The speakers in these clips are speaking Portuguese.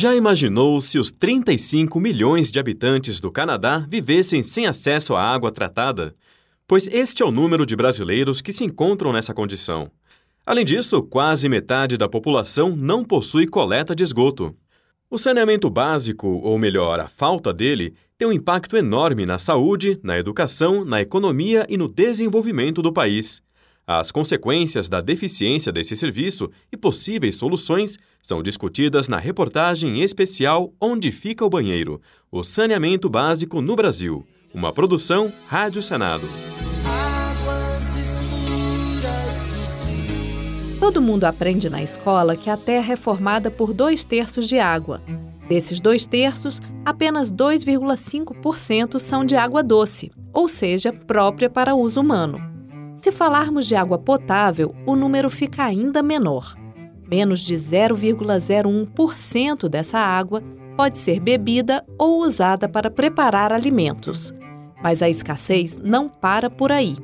Já imaginou se os 35 milhões de habitantes do Canadá vivessem sem acesso à água tratada? Pois este é o número de brasileiros que se encontram nessa condição. Além disso, quase metade da população não possui coleta de esgoto. O saneamento básico, ou melhor, a falta dele, tem um impacto enorme na saúde, na educação, na economia e no desenvolvimento do país. As consequências da deficiência desse serviço e possíveis soluções são discutidas na reportagem especial Onde Fica o Banheiro? O Saneamento Básico no Brasil. Uma produção Rádio Senado. Todo mundo aprende na escola que a Terra é formada por dois terços de água. Desses dois terços, apenas 2,5% são de água doce, ou seja, própria para uso humano. Se falarmos de água potável, o número fica ainda menor. Menos de 0,01% dessa água pode ser bebida ou usada para preparar alimentos. Mas a escassez não para por aí.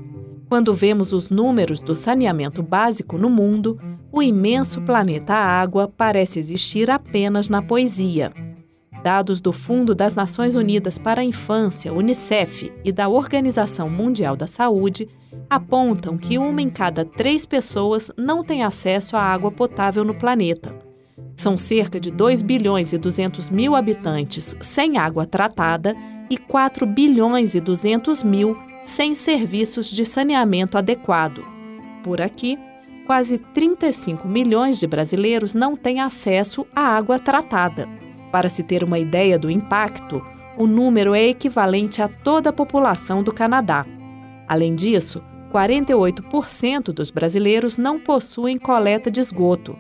Quando vemos os números do saneamento básico no mundo, o imenso planeta Água parece existir apenas na poesia. Dados do Fundo das Nações Unidas para a Infância, UNICEF, e da Organização Mundial da Saúde apontam que uma em cada três pessoas não tem acesso à água potável no planeta. São cerca de 2 bilhões e 200 mil habitantes sem água tratada e 4 bilhões e 200 mil sem serviços de saneamento adequado. Por aqui, quase 35 milhões de brasileiros não têm acesso à água tratada. Para se ter uma ideia do impacto, o número é equivalente a toda a população do Canadá. Além disso, 48% dos brasileiros não possuem coleta de esgoto.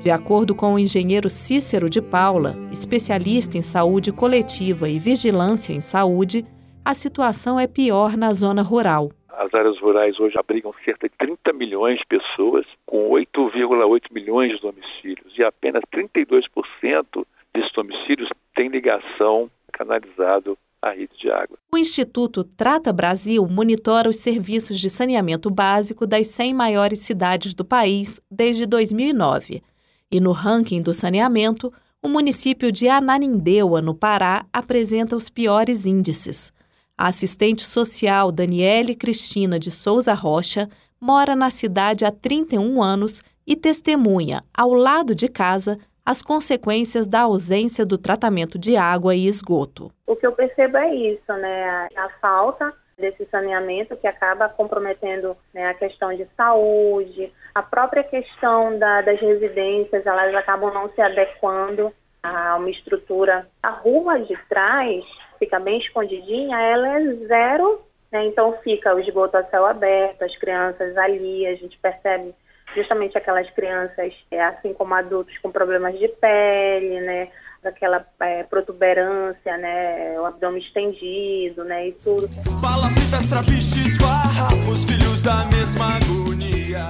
De acordo com o engenheiro Cícero de Paula, especialista em saúde coletiva e vigilância em saúde, a situação é pior na zona rural. As áreas rurais hoje abrigam cerca de 30 milhões de pessoas, com 8,8 milhões de domicílios, e apenas 32% desses domicílios têm ligação canalizado a rede de água. O Instituto Trata Brasil monitora os serviços de saneamento básico das 100 maiores cidades do país desde 2009. E no ranking do saneamento, o município de Ananindeua, no Pará, apresenta os piores índices. A assistente social Daniele Cristina de Souza Rocha mora na cidade há 31 anos e testemunha, ao lado de casa, as consequências da ausência do tratamento de água e esgoto. O que eu percebo é isso, né? A falta desse saneamento que acaba comprometendo né, a questão de saúde, a própria questão da, das residências, elas acabam não se adequando a uma estrutura. A rua de trás fica bem escondidinha, ela é zero, né? então fica o esgoto a céu aberto, as crianças ali, a gente percebe justamente aquelas crianças, é, assim como adultos com problemas de pele, né, daquela é, protuberância, né, o abdômen estendido, né, e tudo. Fala fitas, trapiches, farrapos, filhos da mesma agonia.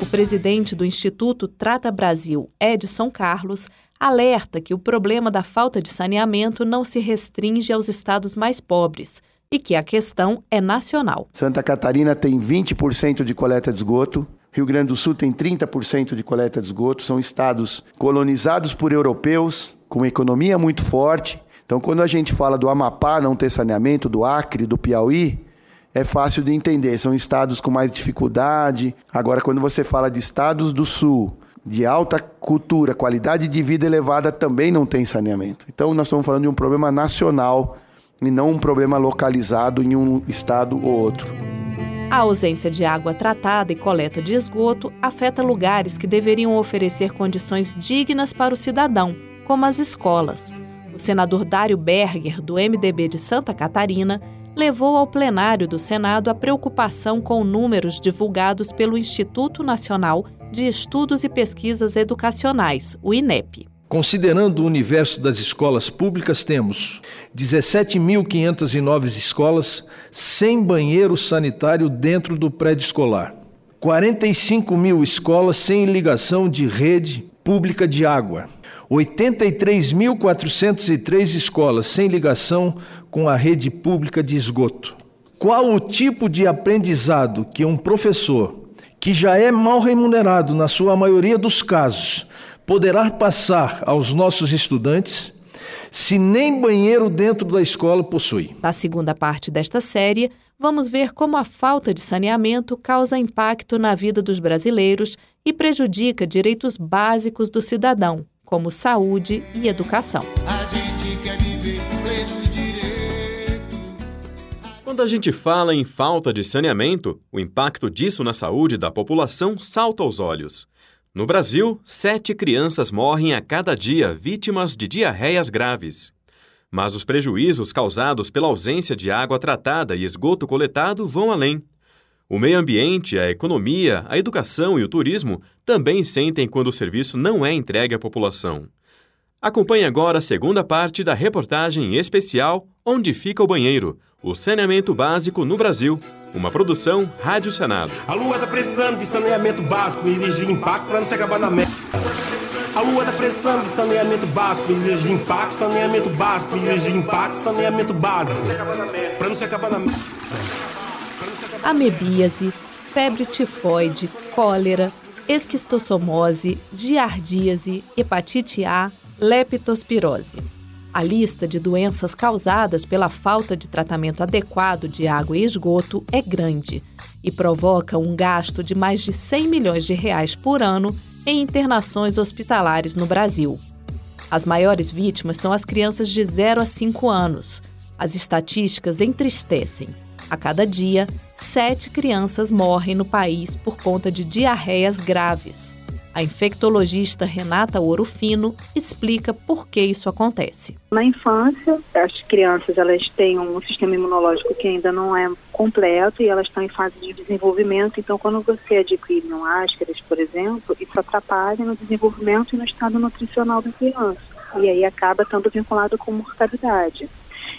O presidente do Instituto Trata Brasil, Edson Carlos, alerta que o problema da falta de saneamento não se restringe aos estados mais pobres e que a questão é nacional. Santa Catarina tem 20% de coleta de esgoto, Rio Grande do Sul tem 30% de coleta de esgoto, são estados colonizados por europeus, com economia muito forte. Então, quando a gente fala do Amapá não ter saneamento, do Acre, do Piauí, é fácil de entender, são estados com mais dificuldade. Agora, quando você fala de estados do Sul, de alta cultura, qualidade de vida elevada, também não tem saneamento. Então, nós estamos falando de um problema nacional e não um problema localizado em um estado ou outro. A ausência de água tratada e coleta de esgoto afeta lugares que deveriam oferecer condições dignas para o cidadão, como as escolas. O senador Dário Berger, do MDB de Santa Catarina, levou ao plenário do Senado a preocupação com números divulgados pelo Instituto Nacional de Estudos e Pesquisas Educacionais, o INEP. Considerando o universo das escolas públicas, temos 17.509 escolas sem banheiro sanitário dentro do prédio escolar, 45 mil escolas sem ligação de rede pública de água, 83.403 escolas sem ligação com a rede pública de esgoto. Qual o tipo de aprendizado que um professor, que já é mal remunerado na sua maioria dos casos, poderá passar aos nossos estudantes se nem banheiro dentro da escola possui. Na segunda parte desta série, vamos ver como a falta de saneamento causa impacto na vida dos brasileiros e prejudica direitos básicos do cidadão, como saúde e educação. Quando a gente fala em falta de saneamento, o impacto disso na saúde da população salta aos olhos. No Brasil, sete crianças morrem a cada dia vítimas de diarreias graves. Mas os prejuízos causados pela ausência de água tratada e esgoto coletado vão além. O meio ambiente, a economia, a educação e o turismo também sentem quando o serviço não é entregue à população. Acompanhe agora a segunda parte da reportagem especial Onde Fica o Banheiro? O saneamento básico no Brasil. Uma produção Rádio Senado. A lua tá precisando de saneamento básico, ilhas de impacto para não se acabar na merda. A lua tá precisando de saneamento básico, ilhas de impacto, saneamento básico, ilhas de impacto, saneamento básico. Para não se acabar na merda. Amebíase, febre tifoide, cólera, esquistossomose, giardíase, hepatite A, leptospirose. A lista de doenças causadas pela falta de tratamento adequado de água e esgoto é grande e provoca um gasto de mais de 100 milhões de reais por ano em internações hospitalares no Brasil. As maiores vítimas são as crianças de 0 a 5 anos. As estatísticas entristecem. A cada dia, sete crianças morrem no país por conta de diarreias graves. A infectologista Renata Orofino explica por que isso acontece. Na infância, as crianças elas têm um sistema imunológico que ainda não é completo e elas estão em fase de desenvolvimento. Então, quando você adquire um áscaras, por exemplo, isso atrapalha no desenvolvimento e no estado nutricional da criança. E aí acaba estando vinculado com mortalidade.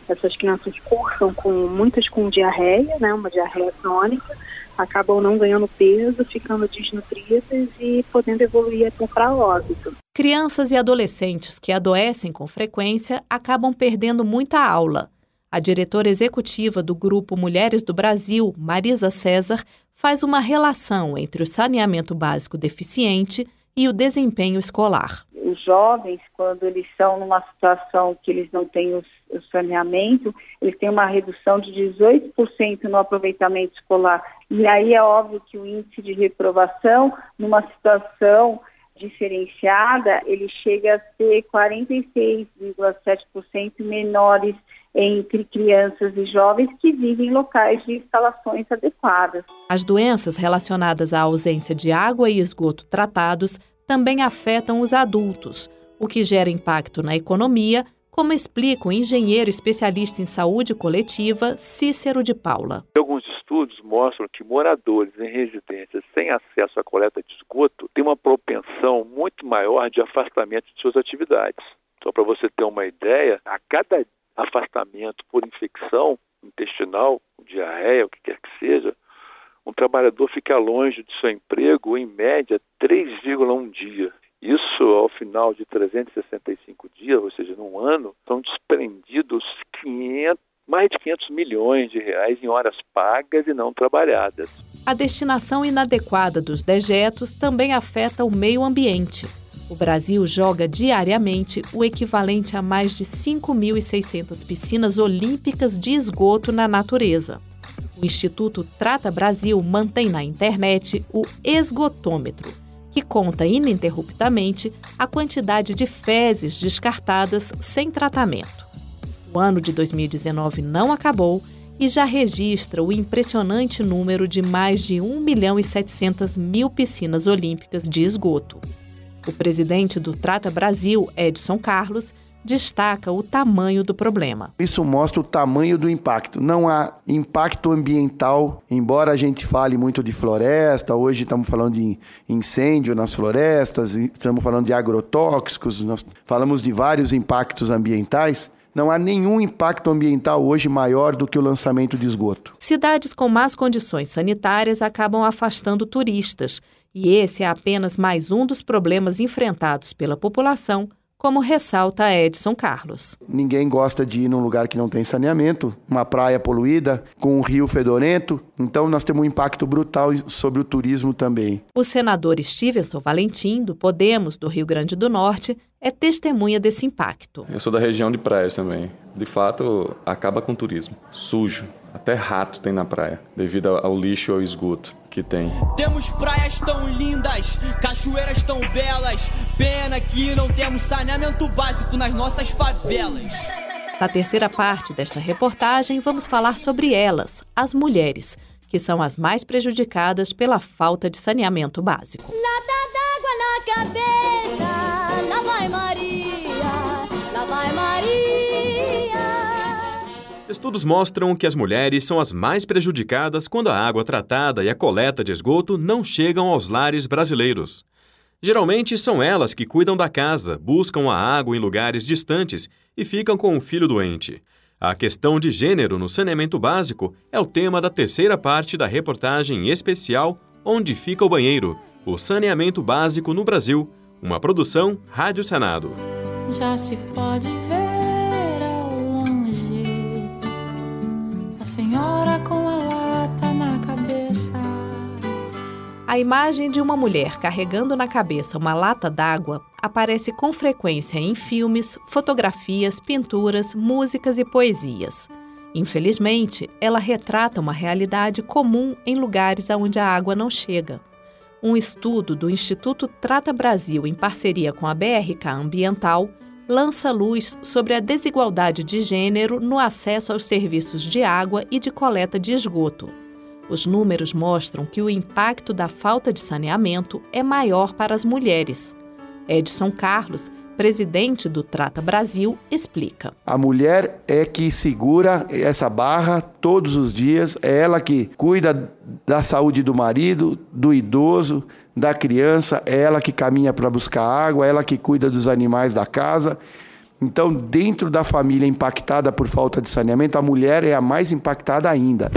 Essas crianças cursam com muitas com diarreia, né, uma diarreia crônica, acabam não ganhando peso, ficando desnutridas e podendo evoluir até para óbito. Crianças e adolescentes que adoecem com frequência acabam perdendo muita aula. A diretora executiva do Grupo Mulheres do Brasil, Marisa César, faz uma relação entre o saneamento básico deficiente e o desempenho escolar. Os jovens, quando eles estão numa situação que eles não têm o saneamento, eles têm uma redução de 18% no aproveitamento escolar. E aí é óbvio que o índice de reprovação, numa situação diferenciada, ele chega a ser 46,7% menores entre crianças e jovens que vivem em locais de instalações adequadas. As doenças relacionadas à ausência de água e esgoto tratados também afetam os adultos, o que gera impacto na economia, como explica o engenheiro especialista em saúde coletiva Cícero de Paula. Alguns estudos mostram que moradores em residências sem acesso à coleta de esgoto têm uma propensão muito maior de afastamento de suas atividades. Só para você ter uma ideia, a cada afastamento por infecção intestinal, diarreia, o que quer que seja, um trabalhador fica longe de seu emprego em média 3,1 dias. Isso, ao final de 365 dias, ou seja, num ano, são desprendidos 500, mais de 500 milhões de reais em horas pagas e não trabalhadas. A destinação inadequada dos dejetos também afeta o meio ambiente. O Brasil joga diariamente o equivalente a mais de 5.600 piscinas olímpicas de esgoto na natureza. O Instituto Trata Brasil mantém na internet o esgotômetro, que conta ininterruptamente a quantidade de fezes descartadas sem tratamento. O ano de 2019 não acabou e já registra o impressionante número de mais de 1 milhão e 700 mil piscinas olímpicas de esgoto. O presidente do Trata Brasil, Edson Carlos, destaca o tamanho do problema. Isso mostra o tamanho do impacto. Não há impacto ambiental, embora a gente fale muito de floresta, hoje estamos falando de incêndio nas florestas, estamos falando de agrotóxicos, nós falamos de vários impactos ambientais. Não há nenhum impacto ambiental hoje maior do que o lançamento de esgoto. Cidades com más condições sanitárias acabam afastando turistas, e esse é apenas mais um dos problemas enfrentados pela população como ressalta Edson Carlos. Ninguém gosta de ir num lugar que não tem saneamento, uma praia poluída, com um rio fedorento. Então nós temos um impacto brutal sobre o turismo também. O senador Stevenson Valentim, do Podemos do Rio Grande do Norte, é testemunha desse impacto. Eu sou da região de praias também. De fato, acaba com o turismo. Sujo. Até rato tem na praia, devido ao lixo e ao esgoto que tem. Temos praias tão lindas, cachoeiras tão belas. Pena que não temos saneamento básico nas nossas favelas. Na terceira parte desta reportagem, vamos falar sobre elas, as mulheres, que são as mais prejudicadas pela falta de saneamento básico. Lata d'água na cabeça, Estudos mostram que as mulheres são as mais prejudicadas quando a água tratada e a coleta de esgoto não chegam aos lares brasileiros. Geralmente são elas que cuidam da casa, buscam a água em lugares distantes e ficam com o filho doente. A questão de gênero no saneamento básico é o tema da terceira parte da reportagem especial Onde Fica o Banheiro? O Saneamento Básico no Brasil, uma produção Rádio Senado. Já se pode senhora com a lata na cabeça. A imagem de uma mulher carregando na cabeça uma lata d'água aparece com frequência em filmes, fotografias, pinturas, músicas e poesias. Infelizmente, ela retrata uma realidade comum em lugares onde a água não chega. Um estudo do Instituto Trata Brasil, em parceria com a BRK Ambiental, lança luz sobre a desigualdade de gênero no acesso aos serviços de água e de coleta de esgoto. Os números mostram que o impacto da falta de saneamento é maior para as mulheres. Edson Carlos, presidente do Trata Brasil, explica. A mulher é que segura essa barra todos os dias, é ela que cuida da saúde do marido, do idoso, da criança, é ela que caminha para buscar água, é ela que cuida dos animais da casa. Então, dentro da família impactada por falta de saneamento, a mulher é a mais impactada ainda.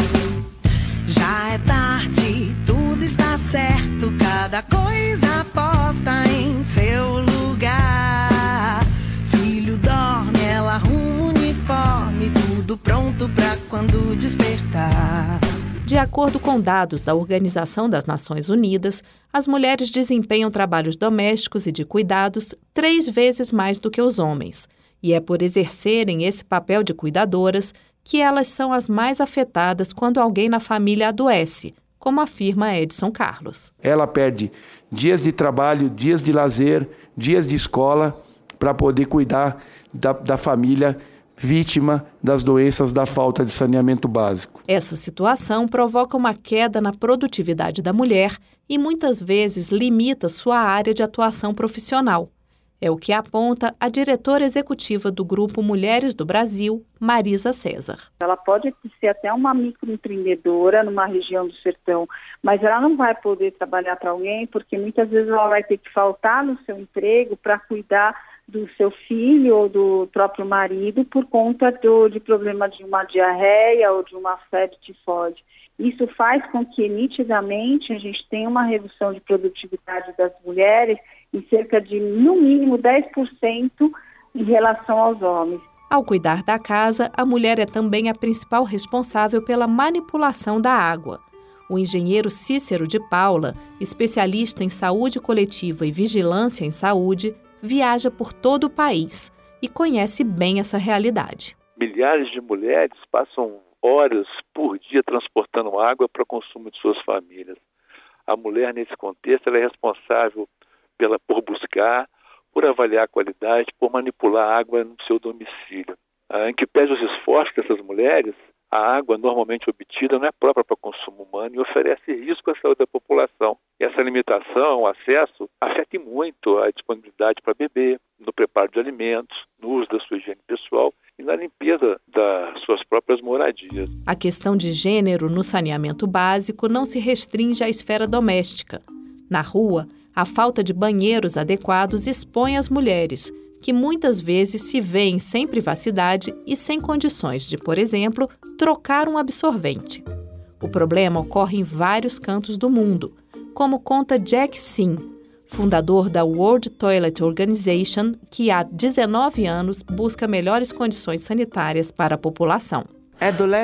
Já é tarde, tudo está certo, cada coisa posta em seu lugar. Filho dorme, ela arruma o uniforme, tudo pronto pra quando despertar. De acordo com dados da Organização das Nações Unidas, as mulheres desempenham trabalhos domésticos e de cuidados três vezes mais do que os homens. E é por exercerem esse papel de cuidadoras que elas são as mais afetadas quando alguém na família adoece, como afirma Edson Carlos. Ela perde dias de trabalho, dias de lazer, dias de escola para poder cuidar da, da família vítima das doenças da falta de saneamento básico. Essa situação provoca uma queda na produtividade da mulher e muitas vezes limita sua área de atuação profissional. É o que aponta a diretora executiva do Grupo Mulheres do Brasil, Marisa César. Ela pode ser até uma microempreendedora numa região do sertão, mas ela não vai poder trabalhar para alguém porque muitas vezes ela vai ter que faltar no seu emprego para cuidar do seu filho ou do próprio marido por conta do, de problema de uma diarreia ou de uma febre tifoide. Isso faz com que nitidamente a gente tenha uma redução de produtividade das mulheres em cerca de, no mínimo, 10% em relação aos homens. Ao cuidar da casa, a mulher é também a principal responsável pela manipulação da água. O engenheiro Cícero de Paula, especialista em saúde coletiva e vigilância em saúde, viaja por todo o país e conhece bem essa realidade. Milhares de mulheres passam horas por dia transportando água para o consumo de suas famílias. A mulher, nesse contexto, é responsável pela, por buscar, por avaliar a qualidade, por manipular a água no seu domicílio. Ah, em que pese os esforços dessas mulheres, a água normalmente obtida não é própria para consumo humano e oferece risco à saúde da população. E essa limitação, o acesso, afeta muito a disponibilidade para beber, no preparo de alimentos, no uso da sua higiene pessoal e na limpeza das suas próprias moradias. A questão de gênero no saneamento básico não se restringe à esfera doméstica. Na rua, a falta de banheiros adequados expõe as mulheres, que muitas vezes se veem sem privacidade e sem condições de, por exemplo, trocar um absorvente. O problema ocorre em vários cantos do mundo, como conta Jack Sim, fundador da World Toilet Organization, que há 19 anos busca melhores condições sanitárias para a população.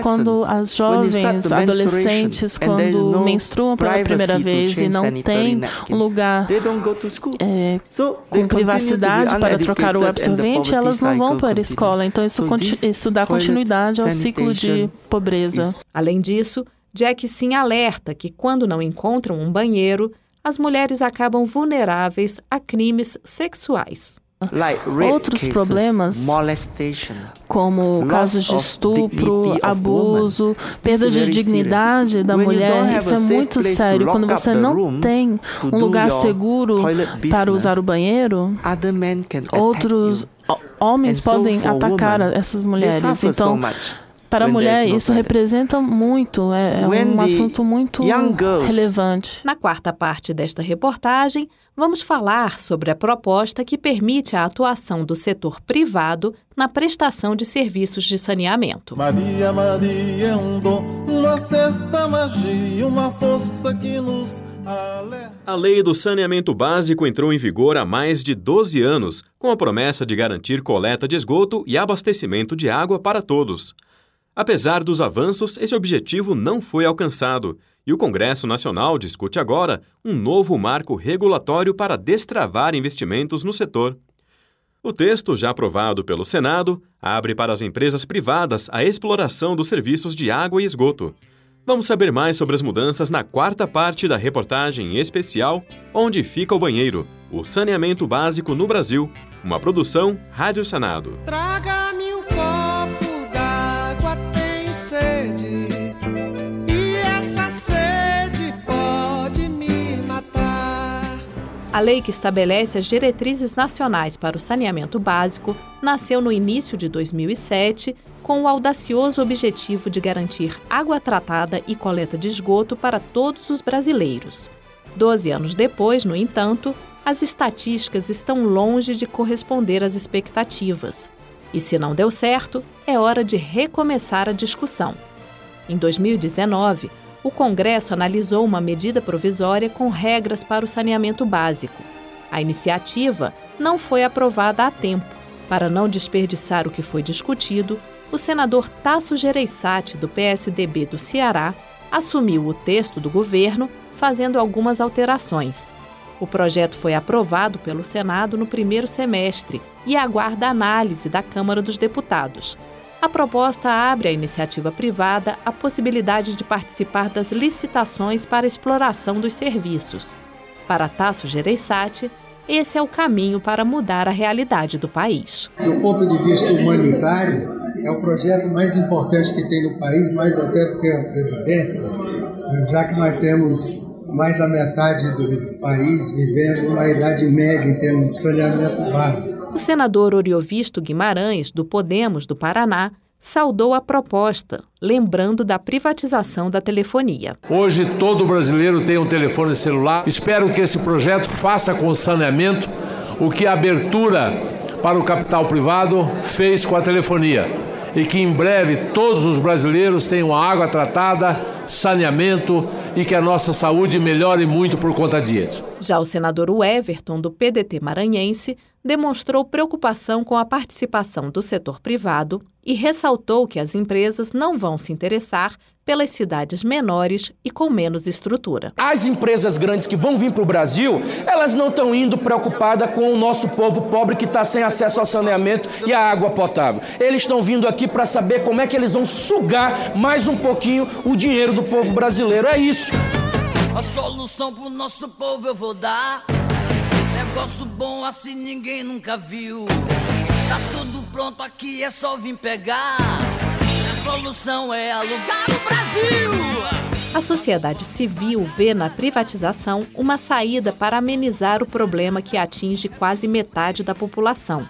Quando as jovens, adolescentes, quando menstruam pela primeira vez e não tem um lugar é, com privacidade para trocar o absorvente, elas não vão para a escola. Então, isso, isso dá continuidade ao ciclo de pobreza. Além disso, Jack sim alerta que quando não encontram um banheiro, as mulheres acabam vulneráveis a crimes sexuais. Outros problemas, como casos de estupro, abuso, perda de dignidade da mulher, isso é muito sério. Quando você não tem um lugar seguro para usar o banheiro, outros homens podem atacar essas mulheres. Então, para a mulher, isso representa muito, é, é um assunto muito relevante. Na quarta parte desta reportagem, vamos falar sobre a proposta que permite a atuação do setor privado na prestação de serviços de saneamento. Maria, Maria é um dom, uma certa magia, uma força que nos a lei do saneamento básico entrou em vigor há mais de 12 anos, com a promessa de garantir coleta de esgoto e abastecimento de água para todos. Apesar dos avanços, esse objetivo não foi alcançado e o Congresso Nacional discute agora um novo marco regulatório para destravar investimentos no setor. O texto, já aprovado pelo Senado, abre para as empresas privadas a exploração dos serviços de água e esgoto. Vamos saber mais sobre as mudanças na quarta parte da reportagem especial Onde Fica o Banheiro? O Saneamento Básico no Brasil. Uma produção Rádio Senado. Traga-me A lei que estabelece as diretrizes nacionais para o saneamento básico nasceu no início de 2007 com o audacioso objetivo de garantir água tratada e coleta de esgoto para todos os brasileiros. Doze anos depois, no entanto, as estatísticas estão longe de corresponder às expectativas. E se não deu certo, é hora de recomeçar a discussão. Em 2019, o Congresso analisou uma medida provisória com regras para o saneamento básico. A iniciativa não foi aprovada a tempo. Para não desperdiçar o que foi discutido, o senador Tasso Gereissati, do PSDB do Ceará, assumiu o texto do governo, fazendo algumas alterações. O projeto foi aprovado pelo Senado no primeiro semestre e aguarda análise da Câmara dos Deputados. A proposta abre à iniciativa privada a possibilidade de participar das licitações para exploração dos serviços. Para Tasso Gereissati, esse é o caminho para mudar a realidade do país. Do ponto de vista humanitário, é o projeto mais importante que tem no país, mais até do que a Previdência, já que nós temos mais da metade do país vivendo na idade média em termos de saneamento básico. O senador Oriovisto Guimarães, do Podemos do Paraná, saudou a proposta, lembrando da privatização da telefonia. Hoje todo brasileiro tem um telefone celular. Espero que esse projeto faça com o saneamento o que a abertura para o capital privado fez com a telefonia e que em breve todos os brasileiros tenham água tratada, saneamento e que a nossa saúde melhore muito por conta disso. Já o senador Everton, do PDT maranhense, demonstrou preocupação com a participação do setor privado e ressaltou que as empresas não vão se interessar pelas cidades menores e com menos estrutura. As empresas grandes que vão vir para o Brasil, elas não estão indo preocupadas com o nosso povo pobre que está sem acesso ao saneamento e à água potável. Eles estão vindo aqui para saber como é que eles vão sugar mais um pouquinho o dinheiro do povo brasileiro. É isso. A solução pro nosso povo eu vou dar. Negócio bom assim ninguém nunca viu. Tá tudo pronto aqui, é só vir pegar. A solução é alugar o Brasil. A sociedade civil vê na privatização uma saída para amenizar o problema que atinge quase metade da população.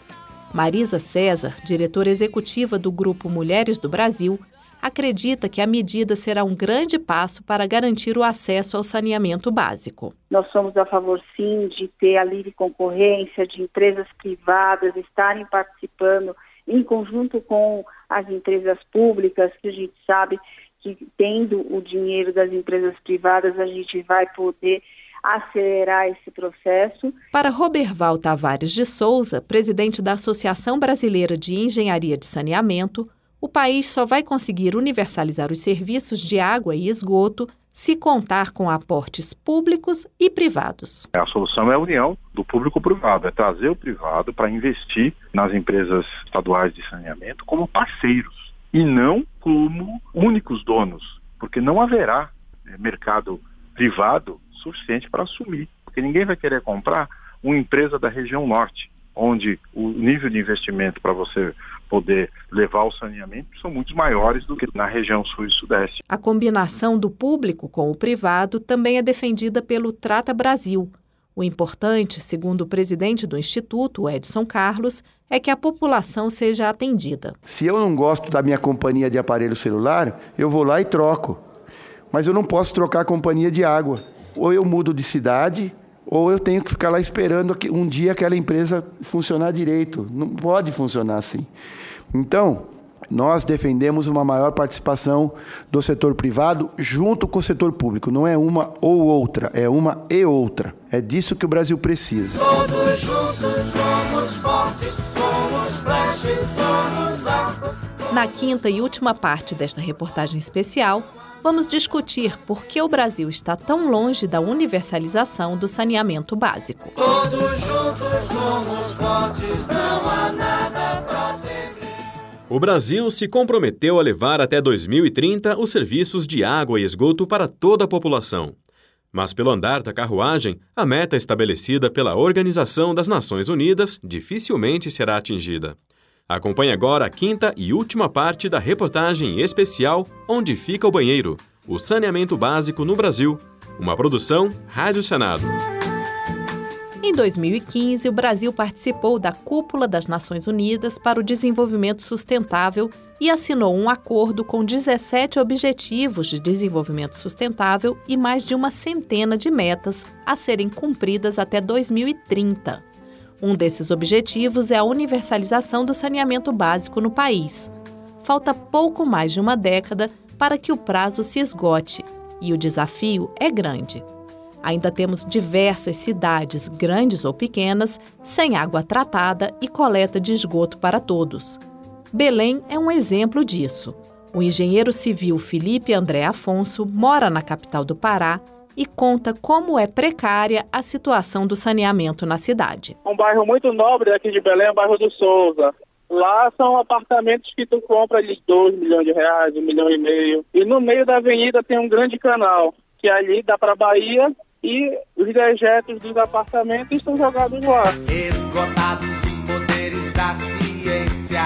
Marisa César, diretora executiva do Grupo Mulheres do Brasil, acredita que a medida será um grande passo para garantir o acesso ao saneamento básico. Nós somos a favor, sim, de ter a livre concorrência, de empresas privadas estarem participando em conjunto com as empresas públicas, que a gente sabe que tendo o dinheiro das empresas privadas a gente vai poder acelerar esse processo. Para Roberval Tavares de Souza, presidente da Associação Brasileira de Engenharia de Saneamento, o país só vai conseguir universalizar os serviços de água e esgoto se contar com aportes públicos e privados. A solução é a união do público-privado, é trazer o privado para investir nas empresas estaduais de saneamento como parceiros e não como únicos donos, porque não haverá é, mercado privado suficiente para assumir, porque ninguém vai querer comprar uma empresa da região norte, onde o nível de investimento para você poder levar o saneamento são muito maiores do que na região sul e sudeste. A combinação do público com o privado também é defendida pelo Trata Brasil. O importante, segundo o presidente do Instituto, Edson Carlos, é que a população seja atendida. Se eu não gosto da minha companhia de aparelho celular, eu vou lá e troco. Mas eu não posso trocar a companhia de água. Ou eu mudo de cidade, ou eu tenho que ficar lá esperando um dia aquela empresa funcionar direito. Não pode funcionar assim. Então, nós defendemos uma maior participação do setor privado junto com o setor público. Não é uma ou outra, é uma e outra. É disso que o Brasil precisa. Todos juntos somos fortes, somos flashes, somos Na quinta e última parte desta reportagem especial, vamos discutir por que o Brasil está tão longe da universalização do saneamento básico. Todos juntos somos fortes, não há nada pra O Brasil se comprometeu a levar até 2030 os serviços de água e esgoto para toda a população. Mas, pelo andar da carruagem, a meta estabelecida pela Organização das Nações Unidas dificilmente será atingida. Acompanhe agora a quinta e última parte da reportagem especial Onde Fica o Banheiro? O Saneamento Básico no Brasil. Uma produção Rádio Senado. Em 2015, o Brasil participou da Cúpula das Nações Unidas para o Desenvolvimento Sustentável e assinou um acordo com 17 Objetivos de Desenvolvimento Sustentável e mais de uma centena de metas a serem cumpridas até 2030. Um desses objetivos é a universalização do saneamento básico no país. Falta pouco mais de uma década para que o prazo se esgote e o desafio é grande. Ainda temos diversas cidades, grandes ou pequenas, sem água tratada e coleta de esgoto para todos. Belém é um exemplo disso. O engenheiro civil Felipe André Afonso mora na capital do Pará e conta como é precária a situação do saneamento na cidade. Um bairro muito nobre aqui de Belém é o bairro do Souza. Lá são apartamentos que tu compra de 2 milhões de reais, 1 milhão e meio. E no meio da avenida tem um grande canal, que ali dá para Bahia e os dejetos dos apartamentos estão jogados lá. Esgotados os poderes da ciência,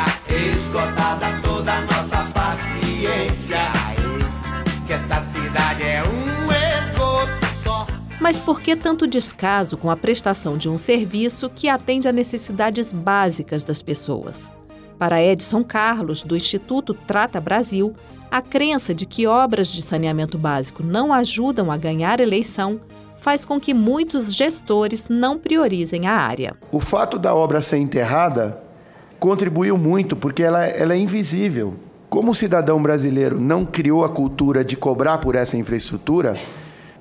mas por que tanto descaso com a prestação de um serviço que atende a necessidades básicas das pessoas? Para Edson Carlos, do Instituto Trata Brasil, a crença de que obras de saneamento básico não ajudam a ganhar eleição faz com que muitos gestores não priorizem a área. O fato da obra ser enterrada contribuiu muito porque ela, ela é invisível. Como o cidadão brasileiro não criou a cultura de cobrar por essa infraestrutura,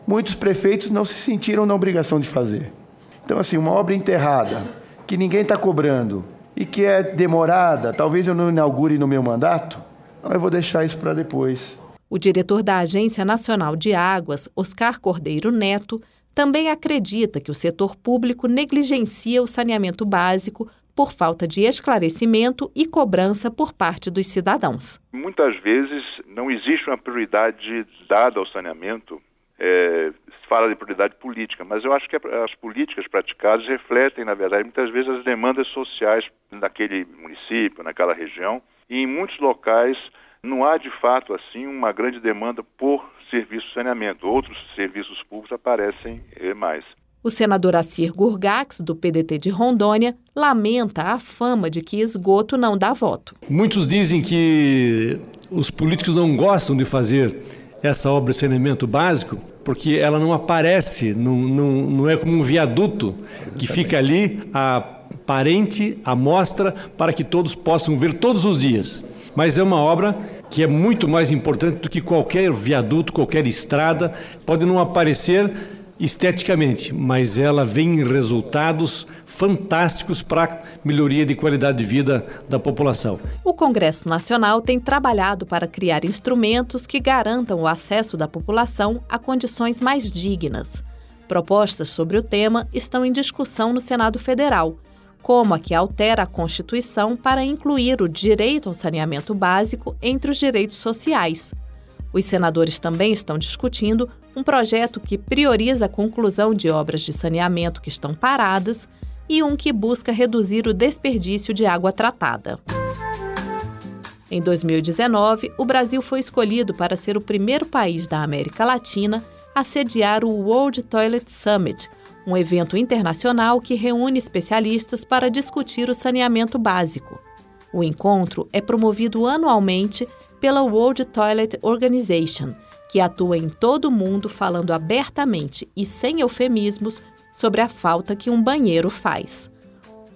muitos prefeitos não se sentiram na obrigação de fazer. Então, assim, uma obra enterrada, que ninguém está cobrando e que é demorada, talvez eu não inaugure no meu mandato, eu vou deixar isso para depois. O diretor da Agência Nacional de Águas, Oscar Cordeiro Neto, também acredita que o setor público negligencia o saneamento básico por falta de esclarecimento e cobrança por parte dos cidadãos. Muitas vezes não existe uma prioridade dada ao saneamento é, se fala de prioridade política, mas eu acho que as políticas praticadas refletem, na verdade, muitas vezes as demandas sociais naquele município, naquela região, e em muitos locais não há de fato assim uma grande demanda por serviço de saneamento. Outros serviços públicos aparecem eh, mais. O senador Assir Gurgax, do PDT de Rondônia, lamenta a fama de que esgoto não dá voto. Muitos dizem que os políticos não gostam de fazer essa obra de saneamento básico, porque ela não aparece, não, não, não é como um viaduto que fica ali aparente, à mostra, para que todos possam ver todos os dias. Mas é uma obra que é muito mais importante do que qualquer viaduto, qualquer estrada. Pode não aparecer esteticamente, mas ela vem em resultados fantásticos para melhoria de qualidade de vida da população. O Congresso Nacional tem trabalhado para criar instrumentos que garantam o acesso da população a condições mais dignas. Propostas sobre o tema estão em discussão no Senado Federal, como a que altera a Constituição para incluir o direito ao saneamento básico entre os direitos sociais. Os senadores também estão discutindo um projeto que prioriza a conclusão de obras de saneamento que estão paradas e um que busca reduzir o desperdício de água tratada. Em 2019, o Brasil foi escolhido para ser o primeiro país da América Latina a sediar o World Toilet Summit, um evento internacional que reúne especialistas para discutir o saneamento básico. O encontro é promovido anualmente pela World Toilet Organization, que atua em todo o mundo falando abertamente e sem eufemismos sobre a falta que um banheiro faz.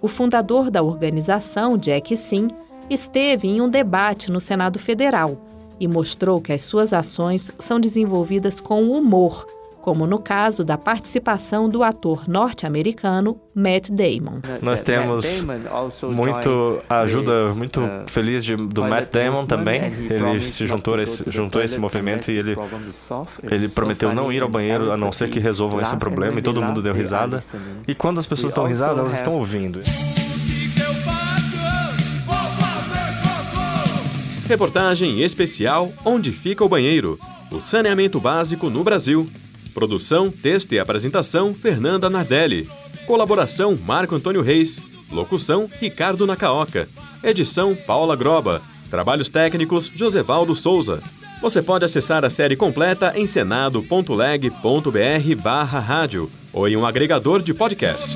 O fundador da organização, Jack Sim, esteve em um debate no Senado Federal e mostrou que as suas ações são desenvolvidas com humor como no caso da participação do ator norte-americano Matt Damon. Nós temos muito ajuda muito uh, feliz de, do Matt Damon também. Ele se juntou a esse, juntou a esse movimento e ele, ele prometeu não ir ao banheiro a não ser que resolvam esse problema e todo mundo deu risada. E quando as pessoas estão risadas, elas estão ouvindo. Reportagem especial Onde fica o banheiro? O saneamento básico no Brasil Produção, texto e apresentação: Fernanda Nardelli. Colaboração: Marco Antônio Reis. Locução: Ricardo Nacaoca. Edição: Paula Groba. Trabalhos técnicos: Josevaldo Souza. Você pode acessar a série completa em senado.leg.br barra rádio ou em um agregador de podcast.